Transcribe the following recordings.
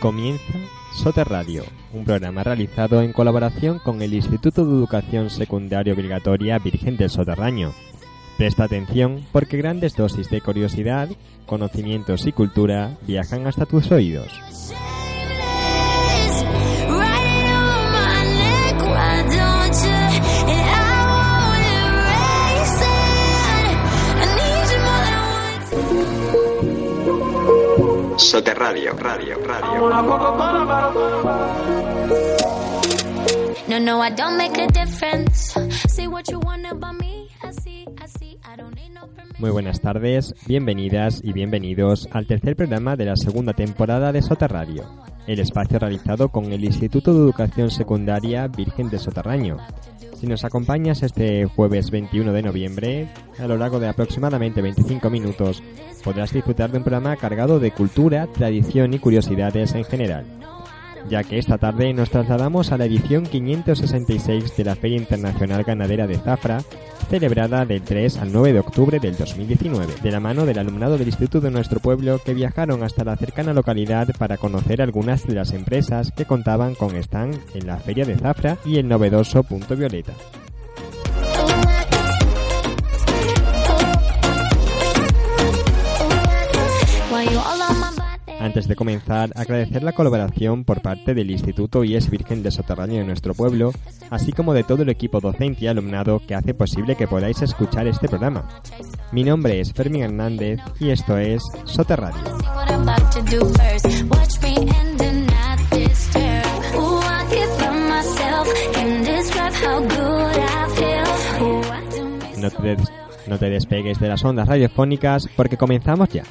Comienza Soter Radio, un programa realizado en colaboración con el Instituto de Educación Secundaria Obligatoria Virgen del Soterraño. Presta atención porque grandes dosis de curiosidad, conocimientos y cultura viajan hasta tus oídos. No permission. Muy buenas tardes, bienvenidas y bienvenidos al tercer programa de la segunda temporada de Soterradio, el espacio realizado con el Instituto de Educación Secundaria Virgen de Soterraño. Si nos acompañas este jueves 21 de noviembre, a lo largo de aproximadamente 25 minutos, podrás disfrutar de un programa cargado de cultura, tradición y curiosidades en general ya que esta tarde nos trasladamos a la edición 566 de la Feria Internacional Ganadera de Zafra, celebrada del 3 al 9 de octubre del 2019, de la mano del alumnado del instituto de nuestro pueblo que viajaron hasta la cercana localidad para conocer algunas de las empresas que contaban con stand en la Feria de Zafra y el novedoso Punto Violeta. Antes de comenzar, agradecer la colaboración por parte del Instituto IES Virgen de Soterráneo de nuestro pueblo, así como de todo el equipo docente y alumnado que hace posible que podáis escuchar este programa. Mi nombre es Fermín Hernández y esto es Soterradio. No te, no te despegues de las ondas radiofónicas porque comenzamos ya.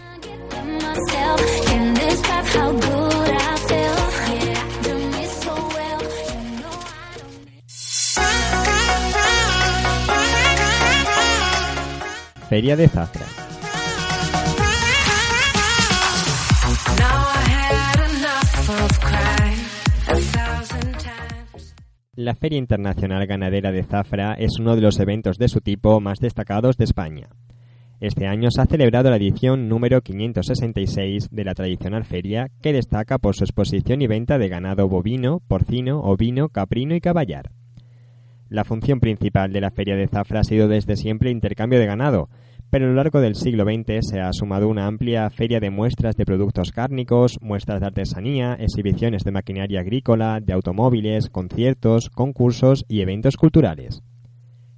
Feria de Zafra. La Feria Internacional Ganadera de Zafra es uno de los eventos de su tipo más destacados de España. Este año se ha celebrado la edición número 566 de la tradicional feria, que destaca por su exposición y venta de ganado bovino, porcino, ovino, caprino y caballar. La función principal de la Feria de Zafra ha sido desde siempre intercambio de ganado, pero a lo largo del siglo XX se ha sumado una amplia feria de muestras de productos cárnicos, muestras de artesanía, exhibiciones de maquinaria agrícola, de automóviles, conciertos, concursos y eventos culturales.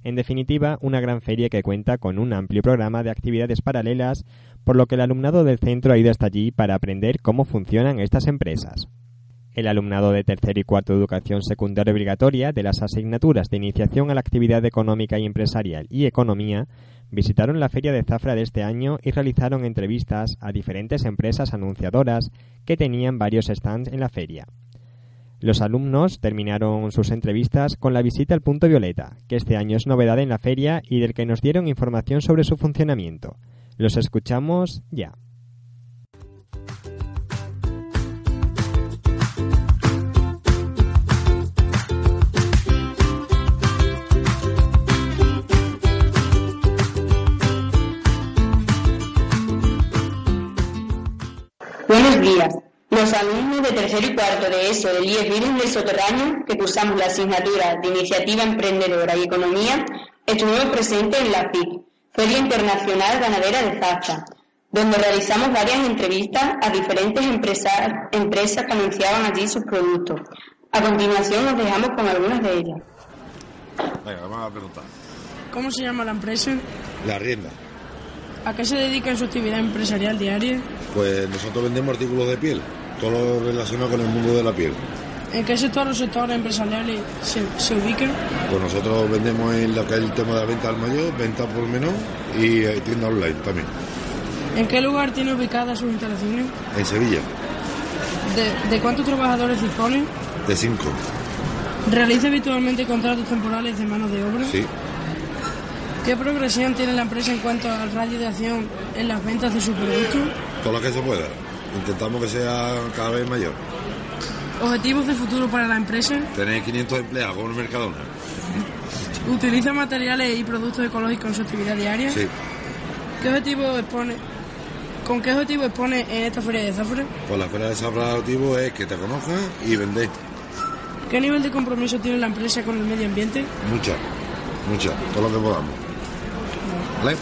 En definitiva, una gran feria que cuenta con un amplio programa de actividades paralelas, por lo que el alumnado del centro ha ido hasta allí para aprender cómo funcionan estas empresas. El alumnado de tercer y cuarto de educación secundaria obligatoria de las asignaturas de iniciación a la actividad económica y empresarial y economía visitaron la feria de Zafra de este año y realizaron entrevistas a diferentes empresas anunciadoras que tenían varios stands en la feria. Los alumnos terminaron sus entrevistas con la visita al Punto Violeta, que este año es novedad en la feria y del que nos dieron información sobre su funcionamiento. Los escuchamos ya. Los alumnos de tercero y cuarto de ESO del IES Virgen del Soterráneo, que cursamos la asignatura de Iniciativa Emprendedora y Economía, estuvimos presentes en la FIC, Feria Internacional Ganadera de Zafra, donde realizamos varias entrevistas a diferentes empresas, empresas que anunciaban allí sus productos. A continuación nos dejamos con algunas de ellas. Venga, vamos a preguntar. ¿Cómo se llama la empresa? La rienda. ¿A qué se dedica en su actividad empresarial diaria? Pues nosotros vendemos artículos de piel, todo lo relacionado con el mundo de la piel. ¿En qué sector o sectores empresariales se, se ubican? Pues nosotros vendemos en lo que es el tema de la venta al mayor, venta por menor y eh, tienda online también. ¿En qué lugar tiene ubicadas sus instalaciones? En Sevilla, ¿De, de cuántos trabajadores dispone? de 5. ¿Realiza habitualmente contratos temporales de mano de obra? Sí. ¿Qué progresión tiene la empresa en cuanto al radio de acción en las ventas de sus productos? Todo lo que se pueda. Intentamos que sea cada vez mayor. ¿Objetivos de futuro para la empresa? Tener 500 empleados como Mercadona. ¿Utiliza materiales y productos ecológicos en su actividad diaria? Sí. ¿Qué objetivo expone? ¿Con qué objetivo expone en esta feria de Zafra? Pues la feria de Zafra el objetivo es que te conozcan y vender. ¿Qué nivel de compromiso tiene la empresa con el medio ambiente? Mucha, mucha, todo lo que podamos. ¿Vale?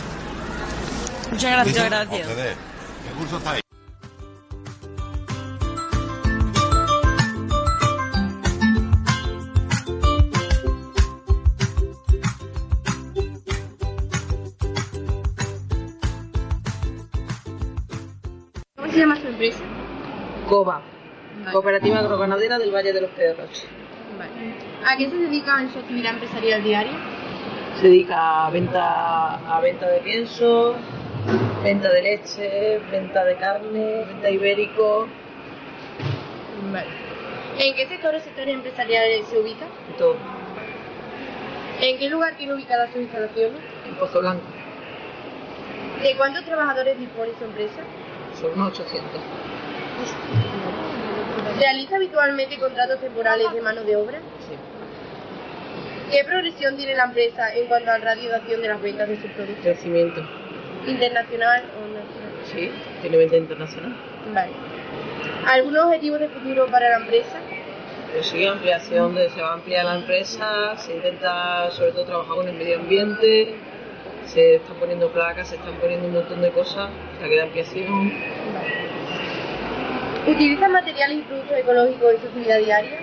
Muchas gracias. Ustedes. ¿Qué curso estáis? ¿Cómo Cooperativa Agroganadera del Valle de los Pedroches. ¿A qué se dedica en su actividad empresarial diaria? Se dedica a venta, a venta de pienso, venta de leche, venta de carne, venta ibérico, ¿En qué sectores o sectores empresariales se ubica? y todo. ¿En qué lugar tiene ubicadas sus instalaciones? En Pozo Blanco, ¿De cuántos trabajadores dispone su empresa? son unos 800. ¿Realiza habitualmente contratos temporales de mano de obra? Sí. ¿Qué progresión tiene la empresa en cuanto al radio de acción de las ventas de sus productos? Crecimiento, ¿Internacional o nacional? sí, tiene venta internacional. Vale. ¿Algunos objetivos de futuro para la empresa? Pues sí, ampliación, de, se va a ampliar la empresa, se intenta sobre todo trabajar con el medio ambiente, se están poniendo placas, se están poniendo un montón de cosas, sea que de ampliación, ¿Utiliza materiales y productos ecológicos en su actividad diaria?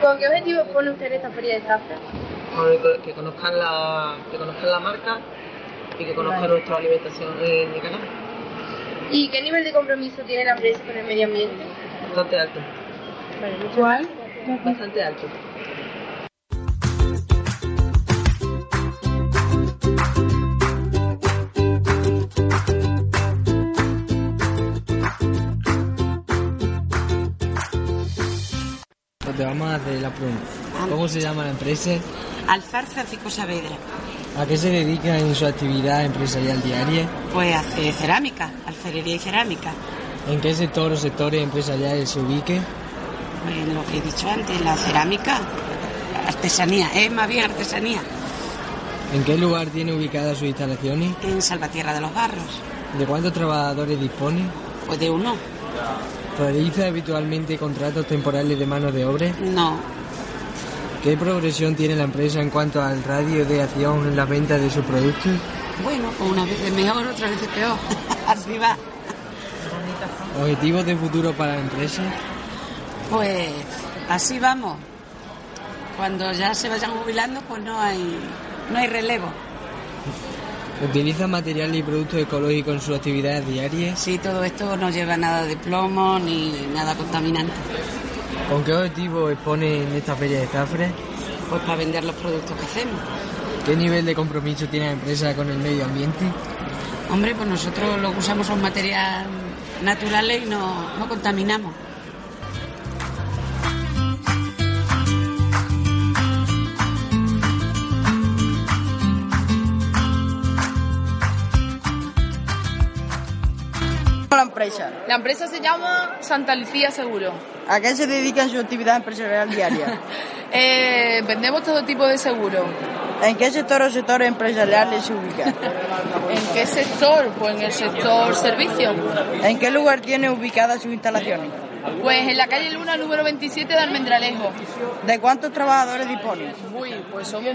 ¿Con qué objetivo pone usted en esta feria de Zafra? Que- conozcan la, que conozcan la marca y que conozcan Vale. nuestra alimentación en el canal. ¿Y qué nivel de compromiso tiene la empresa con el medio ambiente? Bastante alto. ¿Cuál? Bastante alto. Hacer la pregunta. ¿Cómo se llama la empresa? Alfar Francisco Saavedra. ¿A qué se dedica en su actividad empresarial diaria? Pues hace cerámica, alfarería y cerámica. ¿En qué sector o sectores empresariales se ubique? Pues lo que he dicho antes, la cerámica, artesanía, es más bien artesanía. ¿En qué lugar tiene ubicadas sus instalaciones? En Salvatierra de los Barros. ¿De cuántos trabajadores dispone? Pues de uno. ¿Realiza habitualmente contratos temporales de mano de obra? No. ¿Qué progresión tiene la empresa en cuanto al radio de acción en la venta de sus productos? Bueno, pues unas veces mejor, otras veces peor. Así va. ¿Objetivos de futuro para la empresa? Pues así vamos. Cuando ya se vayan jubilando, pues no hay, no hay relevo. ¿Utiliza materiales y productos ecológicos en su actividad diaria? Sí, todo esto no lleva nada de plomo ni nada contaminante. ¿Con qué objetivo expone en esta feria de Zafra? Pues para vender los productos que hacemos. ¿Qué nivel de compromiso tiene la empresa con el medio ambiente? Hombre, pues nosotros lo que usamos son materiales naturales y no, no contaminamos. Empresa? La empresa se llama Santa Lucía Seguro. ¿A qué se dedica en su actividad empresarial diaria? Eh, vendemos todo tipo de seguro. ¿En qué sector o sectores empresariales se ubica? ¿En qué sector? Pues en el sector servicio. ¿En qué lugar tiene ubicadas sus instalaciones? Pues en la calle Luna número 27 de Almendralejo. ¿De cuántos trabajadores dispone? Uy, pues somos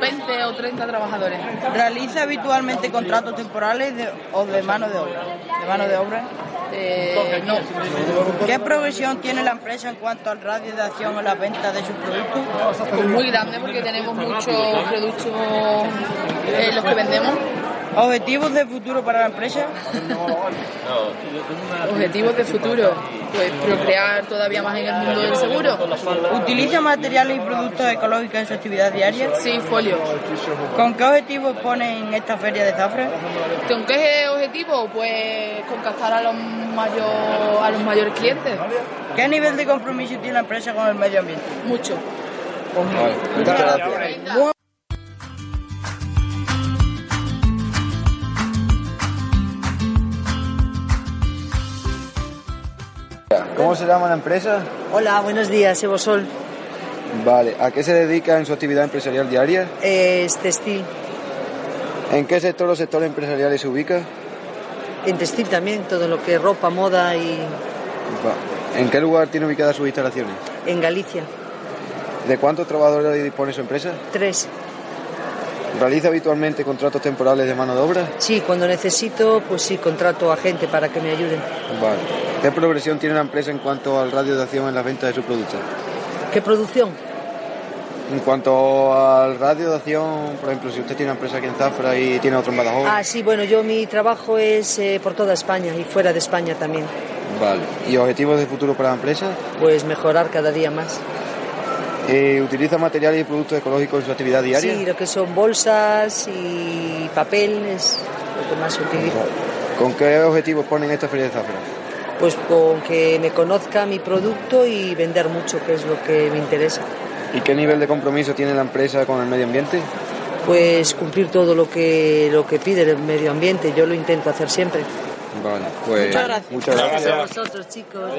20 o 30 trabajadores. ¿Realiza habitualmente contratos temporales de- o de mano de obra? ¿De mano de obra? Eh, no. ¿Qué progresión tiene la empresa en cuanto al radio de acción o la venta de sus productos? Pues muy grande porque tenemos muchos productos eh, los que vendemos. ¿Objetivos de futuro para la empresa? Objetivos de futuro, pues procrear todavía más en el mundo del seguro. ¿Utiliza materiales y productos ecológicos en su actividad diaria? Sí, folio. ¿Con qué objetivos pone en esta feria de Zafra? ¿Con qué objetivo? Pues contactar a los, mayor, a los mayores clientes. ¿Qué nivel de compromiso tiene la empresa con el medio ambiente? Mucho. Muchas gracias. ¿Cómo se llama la empresa? Hola, buenos días, Evosol. Vale, ¿a qué se dedica en su actividad empresarial diaria? Es textil. ¿En qué sector o sectores empresariales se ubica? En textil también, todo lo que es ropa, moda y Va. ¿En qué lugar tiene ubicadas sus instalaciones? en Galicia. ¿De cuántos trabajadores dispone su empresa? Tres. ¿Realiza habitualmente contratos temporales de mano de obra? Sí, cuando necesito, pues sí, contrato a gente para que me ayuden. Vale. ¿Qué progresión tiene la empresa en cuanto al radio de acción en las ventas de sus productos? ¿Qué producción? En cuanto al radio de acción, por ejemplo, si usted tiene una empresa aquí en Zafra y tiene otro en Badajoz, Ah, sí, bueno, yo mi trabajo es eh, por toda España y fuera de España también. vale. ¿Y objetivos de futuro para la empresa? Pues mejorar cada día más. Eh, ¿Utiliza materiales y productos ecológicos en su actividad diaria? Sí, lo que son bolsas y papel es lo que más se utiliza. ¿Con qué objetivos ponen esta feria de Zafra? Pues con que me conozca mi producto y vender mucho, que es lo que me interesa. ¿Y qué nivel de compromiso tiene la empresa con el medio ambiente? Pues cumplir todo lo que, lo que pide el medio ambiente, yo lo intento hacer siempre. Vale, pues Muchas gracias. muchas gracias. a vosotros, chicos.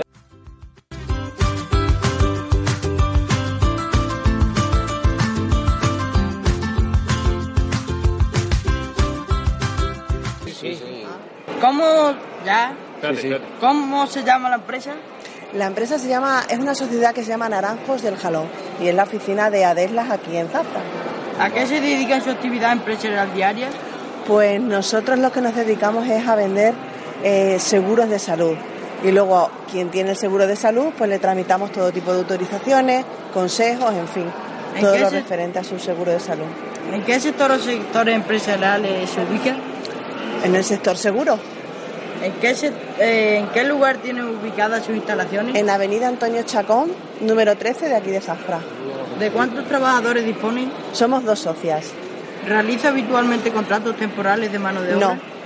¿Cómo, ya? Espérate, espérate. ¿Cómo se llama la empresa? La empresa se llama, es una sociedad que se llama Naranjos del Jalón y es la oficina de Adeslas aquí en Zafra. ¿A qué se dedica su actividad empresarial diaria? Pues nosotros lo que nos dedicamos es a vender eh, seguros de salud y luego quien tiene el seguro de salud pues le tramitamos todo tipo de autorizaciones, consejos, en fin, ¿En todo lo se- referente a su seguro de salud. ¿En qué sector o sectores empresariales se ubica? En el sector seguro. ¿En qué, se- eh, ¿En qué lugar tiene ubicadas sus instalaciones? En Avenida Antonio Chacón, número 13 de aquí de Zafra. ¿De cuántos trabajadores disponen? Somos dos socias. ¿Realiza habitualmente contratos temporales de mano de obra? No.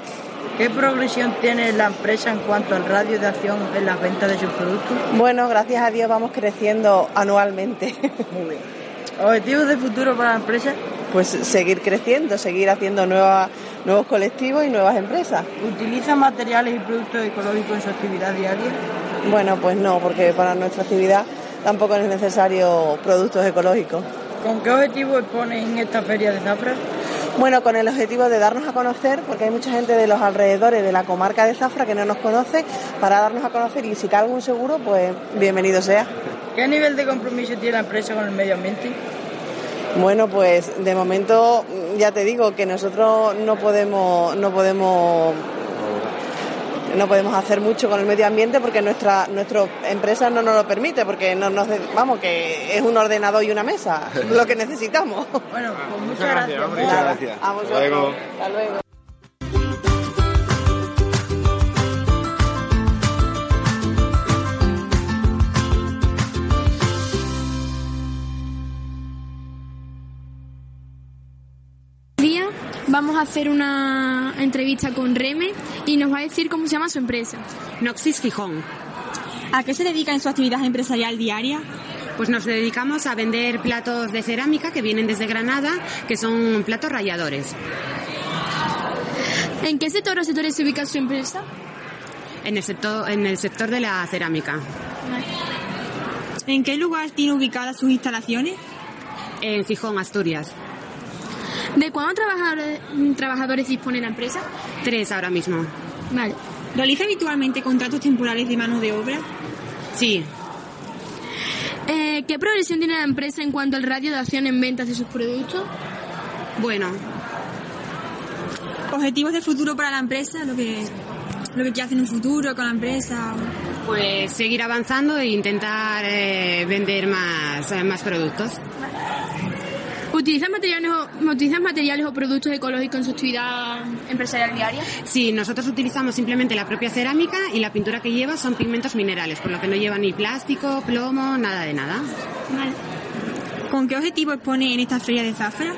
¿Qué progresión tiene la empresa en cuanto al radio de acción en las ventas de sus productos? Bueno, gracias a Dios vamos creciendo anualmente. ¿Objetivos de futuro para la empresa? Pues seguir creciendo, seguir haciendo nuevas, nuevos colectivos y nuevas empresas. ¿Utiliza materiales y productos ecológicos en su actividad diaria? Bueno, pues no, porque para nuestra actividad tampoco es necesario productos ecológicos. ¿Con qué objetivo expone en esta feria de Zafra? Bueno, con el objetivo de darnos a conocer, porque hay mucha gente de los alrededores de la comarca de Zafra que no nos conoce, para darnos a conocer y si cae algún seguro, pues bienvenido sea. ¿Qué nivel de compromiso tiene la empresa con el medio ambiente? Bueno, pues de momento ya te digo que nosotros no podemos, no podemos, no podemos hacer mucho con el medio ambiente porque nuestra, nuestra empresa no nos lo permite, porque no nos, vamos, que es un ordenador y una mesa, lo que necesitamos. Bueno, pues muchas gracias. Muchas gracias. A vosotros. Hasta luego. Hasta luego. Vamos a hacer una entrevista con Reme y nos va a decir cómo se llama su empresa. Noxis Gijón. ¿A qué se dedica en su actividad empresarial diaria? Pues nos dedicamos a vender platos de cerámica que vienen desde Granada, que son platos ralladores. ¿En qué sector o sectores se ubica su empresa? En el sector, en el sector de la cerámica. ¿En qué lugar tiene ubicadas sus instalaciones? En Gijón, Asturias. ¿De cuántos trabajadores, trabajadores dispone la empresa? Tres ahora mismo. Vale. ¿Realiza habitualmente contratos temporales de mano de obra? Sí. Eh, ¿Qué progresión tiene la empresa en cuanto al radio de acción en ventas de sus productos? Bueno, ¿Objetivos de futuro para la empresa? ¿Lo que, lo que quiere hacer en un futuro con la empresa? pues seguir avanzando e intentar eh, vender más, eh, más productos. ¿Utiliza ¿Utilizas materiales, o, ¿Utilizas materiales o productos ecológicos en su actividad empresarial diaria? Sí, nosotros utilizamos simplemente la propia cerámica y la pintura que lleva son pigmentos minerales, por lo que no lleva ni plástico, plomo, nada de nada. Vale. ¿Con qué objetivo expone en esta feria de Zafra?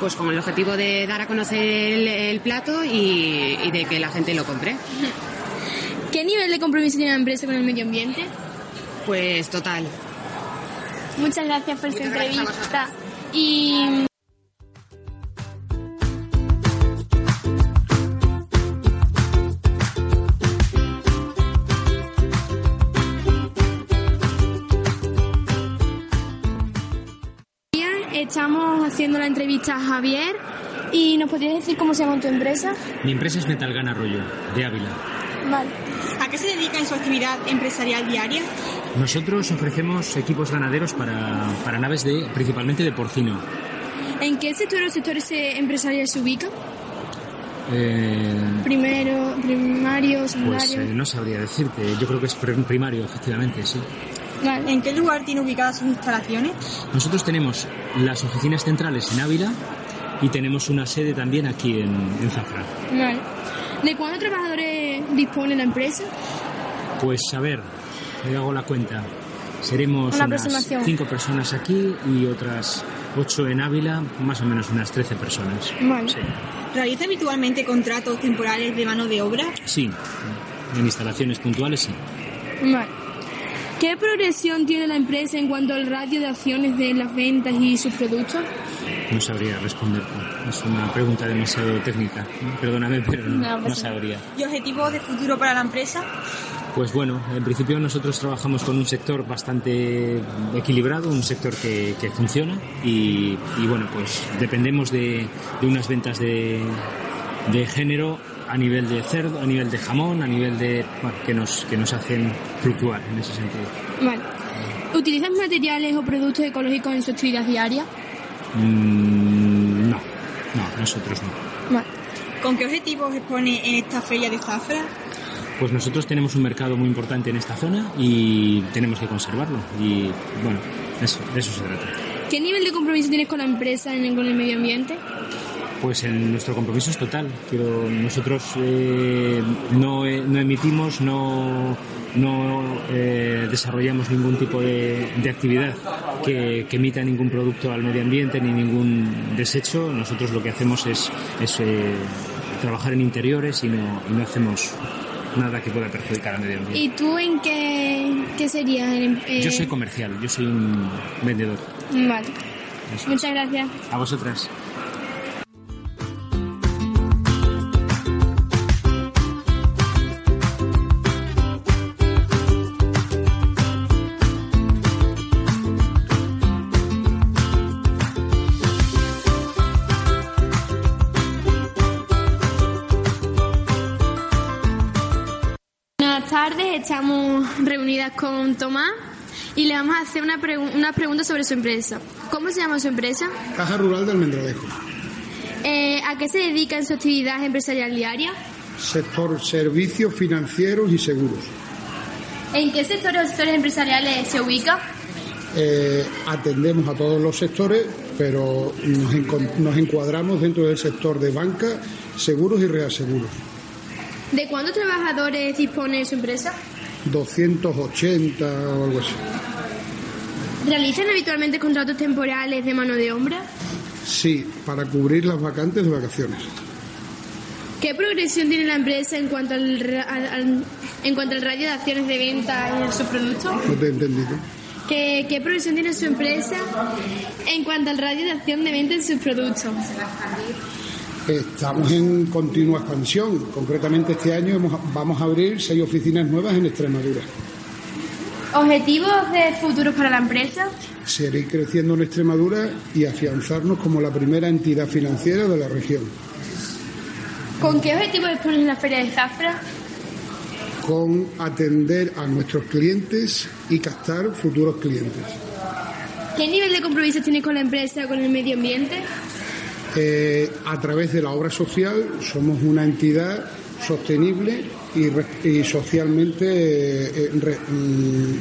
Pues con el objetivo de dar a conocer el, el plato y, y de que la gente lo compre. ¿Qué nivel de compromiso tiene la empresa con el medio ambiente? Pues total. Muchas gracias por esta entrevista. Y estamos haciendo la entrevista a Javier y nos podrías decir cómo se llama tu empresa. Mi empresa es Metalgan Arroyo, de Ávila. Vale. ¿A qué se dedica en su actividad empresarial diaria? Nosotros ofrecemos equipos ganaderos para, para naves de principalmente de porcino. ¿En qué sector o sectores empresariales se ubica? Eh, Primero, primario, pues secundario. eh, no sabría decirte, yo creo que es pr- primario, efectivamente, sí. Vale. ¿En qué lugar tiene ubicadas sus instalaciones? Nosotros tenemos las oficinas centrales en Ávila y tenemos una sede también aquí en, en Zafra. Vale. ¿De cuántos trabajadores dispone la empresa? Pues a ver, le hago la cuenta. Seremos Una unas cinco personas aquí y otras ocho en Ávila, más o menos unas 13 personas. Vale. Sí. ¿Realiza habitualmente contratos temporales de mano de obra? Sí, en instalaciones puntuales sí. Vale. ¿Qué progresión tiene la empresa en cuanto al radio de acciones de las ventas y sus productos? No sabría responderte. Es una pregunta demasiado técnica. Perdóname, pero no, No, no sabría. ¿Y objetivos de futuro para la empresa? Pues bueno, en principio nosotros trabajamos con un sector bastante equilibrado, un sector que, que funciona y, y bueno, pues dependemos de, de unas ventas de, de género a nivel de cerdo, a nivel de jamón, a nivel de... bueno, que, nos, que nos hacen fluctuar en ese sentido. Vale. ¿Utilizas materiales o productos ecológicos en su actividad diaria? Mm, no, no, nosotros no. Vale. ¿Con qué objetivos expone en esta feria de Zafra? Pues nosotros tenemos un mercado muy importante en esta zona y tenemos que conservarlo. Y bueno, eso, de eso se trata. ¿Qué nivel de compromiso tienes con la empresa en, con el medio ambiente? Pues en nuestro compromiso es total. Quiero, nosotros eh, no, eh, no emitimos, no, no eh, desarrollamos ningún tipo de, de actividad que, que emita ningún producto al medio ambiente ni ningún desecho. Nosotros lo que hacemos es, es eh, trabajar en interiores y no, y no hacemos nada que pueda perjudicar al medio ambiente. ¿Y tú en qué, qué serías? Eh, Yo soy comercial, yo soy un vendedor. Vale. Eso. Muchas gracias. A vosotras. Con Tomás y le vamos a hacer una, pregu- una pregunta sobre su empresa. ¿Cómo se llama su empresa? Caja Rural del Mendralejo. Eh, ¿A qué se dedica en su actividad empresarial diaria? Sector servicios financieros y seguros. ¿En qué sectores o sectores empresariales se ubica? Eh, atendemos a todos los sectores, pero nos encuadramos dentro del sector de banca, seguros y reaseguros. ¿De cuántos trabajadores dispone su empresa? 280 o algo así. ¿Realizan habitualmente contratos temporales de mano de obra? Sí, para cubrir las vacantes de vacaciones. ¿Qué progresión tiene la empresa en cuanto al, ra- al- al- en cuanto al radio de acciones de venta en sus productos? No te he entendido. ¿Qué, ¿Qué progresión tiene su empresa en cuanto al radio de acción de venta en sus productos? Estamos en continua expansión. Concretamente este año vamos a abrir seis oficinas nuevas en Extremadura. ¿Objetivos de futuro para la empresa? Seguir creciendo en Extremadura y afianzarnos como la primera entidad financiera de la región, ¿Con qué objetivos expones la Feria de Zafra? con atender a nuestros clientes y captar futuros clientes. ¿Qué nivel de compromiso tienes con la empresa con el medio ambiente? Eh, a través de la obra social somos una entidad sostenible y, re- y socialmente eh, re- mm,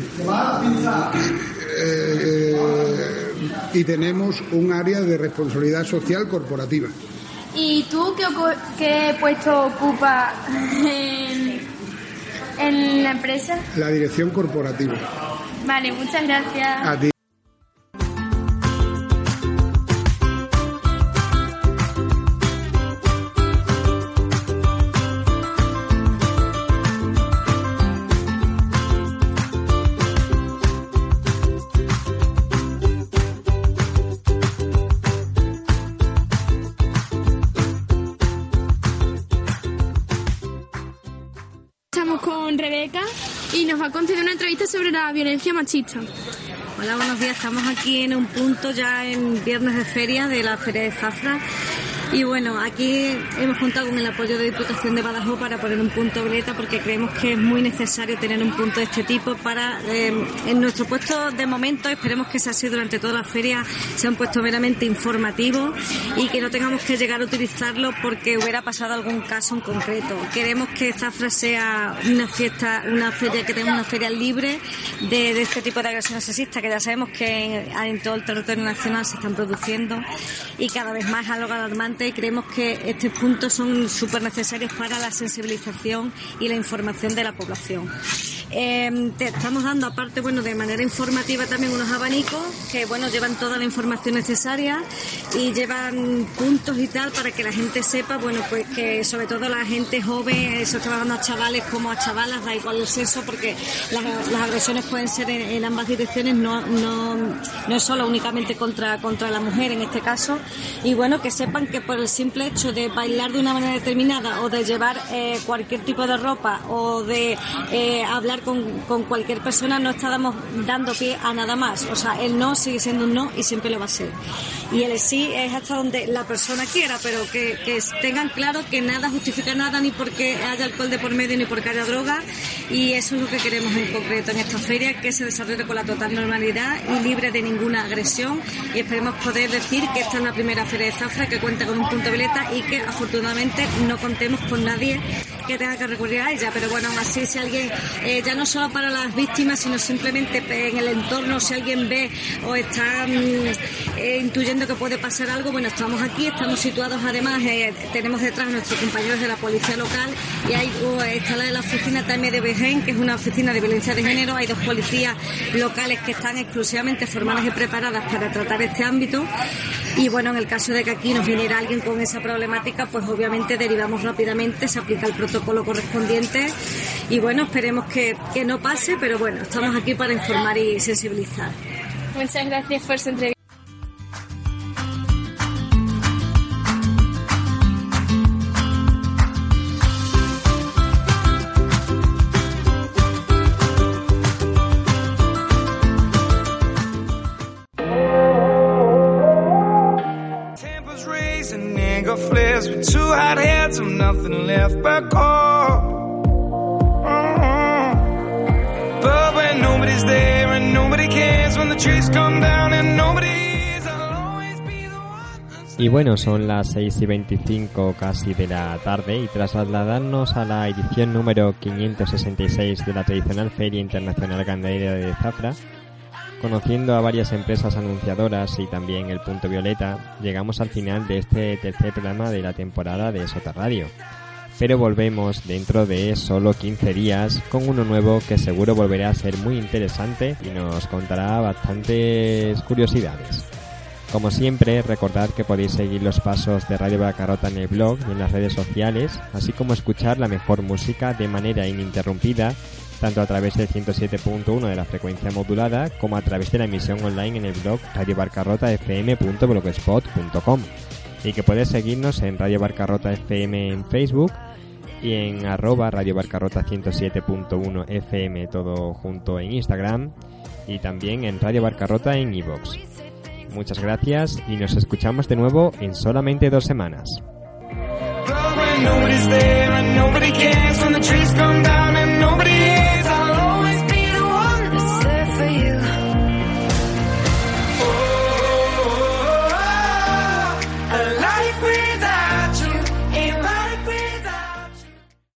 eh, eh, y tenemos un área de responsabilidad social corporativa. ¿Y tú qué, qué puesto ocupas en, en la empresa? La dirección corporativa. Vale, muchas gracias. A ti. Sobre la violencia machista. Hola, buenos días. Estamos aquí en un punto ya en viernes de feria de la Feria de Zafra. Y bueno, aquí hemos contado con el apoyo de Diputación de Badajoz para poner un punto veleta porque creemos que es muy necesario tener un punto de este tipo para, eh, en nuestro puesto de momento, esperemos que sea así durante toda la feria, sea un puesto meramente informativo y que no tengamos que llegar a utilizarlo porque hubiera pasado algún caso en concreto. Queremos que Zafra sea una fiesta, una feria, que tenga una feria libre de, este tipo de agresiones sexistas que ya sabemos que en, en todo el territorio nacional se están produciendo y cada vez más algo alarmante y creemos que estos puntos son súper necesarios para la sensibilización y la información de la población. Eh, te estamos dando aparte, bueno, de manera informativa también unos abanicos que, bueno, llevan toda la información necesaria y llevan puntos y tal para que la gente sepa, bueno, pues que sobre todo la gente joven, eso trabajando a chavales como a chavalas, da igual el sexo, porque las, agresiones pueden ser en, en ambas direcciones, no, no, no es solo únicamente contra, contra la mujer en este caso. Y bueno, que sepan que por el simple hecho de bailar de una manera determinada o de llevar eh, cualquier tipo de ropa o de eh, hablar con, con cualquier persona no estamos dando pie a nada más. O sea, el no sigue siendo un no y siempre lo va a ser. Y el sí es hasta donde la persona quiera, pero que, tengan claro que nada justifica nada, ni porque haya alcohol de por medio, ni porque haya droga. Y eso es lo que queremos en concreto en esta feria, que se desarrolle con la total normalidad y libre de ninguna agresión. Y esperemos poder decir que esta es la primera feria de Zafra que cuenta con un punto veleta y que afortunadamente no contemos con nadie que tenga que recurrir a ella. Pero bueno, aún así, si alguien, eh, ya no solo para las víctimas, sino simplemente en el entorno, si alguien ve o está mm, eh, intuyendo que puede pasar algo, bueno, estamos aquí, estamos situados además, eh, tenemos detrás a nuestros compañeros de la policía local y hay, uh, está la de la oficina también de Begen, que es una oficina de violencia de género, hay dos policías locales que están exclusivamente formadas y preparadas para tratar este ámbito. Y bueno, en el caso de que aquí nos viniera alguien con esa problemática, pues obviamente derivamos rápidamente, se aplica el protocolo correspondiente y bueno, esperemos que, que no pase, pero bueno, estamos aquí para informar y sensibilizar. Muchas gracias por su entrevista. Y bueno, son las 6 y 25 casi de la tarde y tras trasladarnos a la edición número 566 de la tradicional Feria Internacional Ganadera de Zafra, conociendo a varias empresas anunciadoras y también el Punto Violeta, llegamos al final de este tercer programa de la temporada de Sota Radio. Pero volvemos dentro de solo 15 días con uno nuevo que seguro volverá a ser muy interesante y nos contará bastantes curiosidades. Como siempre, recordad que podéis seguir los pasos de Radio Bacarrota en el blog y en las redes sociales, así como escuchar la mejor música de manera ininterrumpida, tanto a través del 107.1 de la frecuencia modulada como a través de la emisión online en el blog radiobarcarrotafm.blogspot.com y que puedes seguirnos en Radio Barcarrota FM en Facebook y en arroba Radio Barcarrota 107.1 FM todo junto en Instagram y también en Radio Barcarrota en iVoox. Muchas gracias y nos escuchamos de nuevo en solamente dos semanas.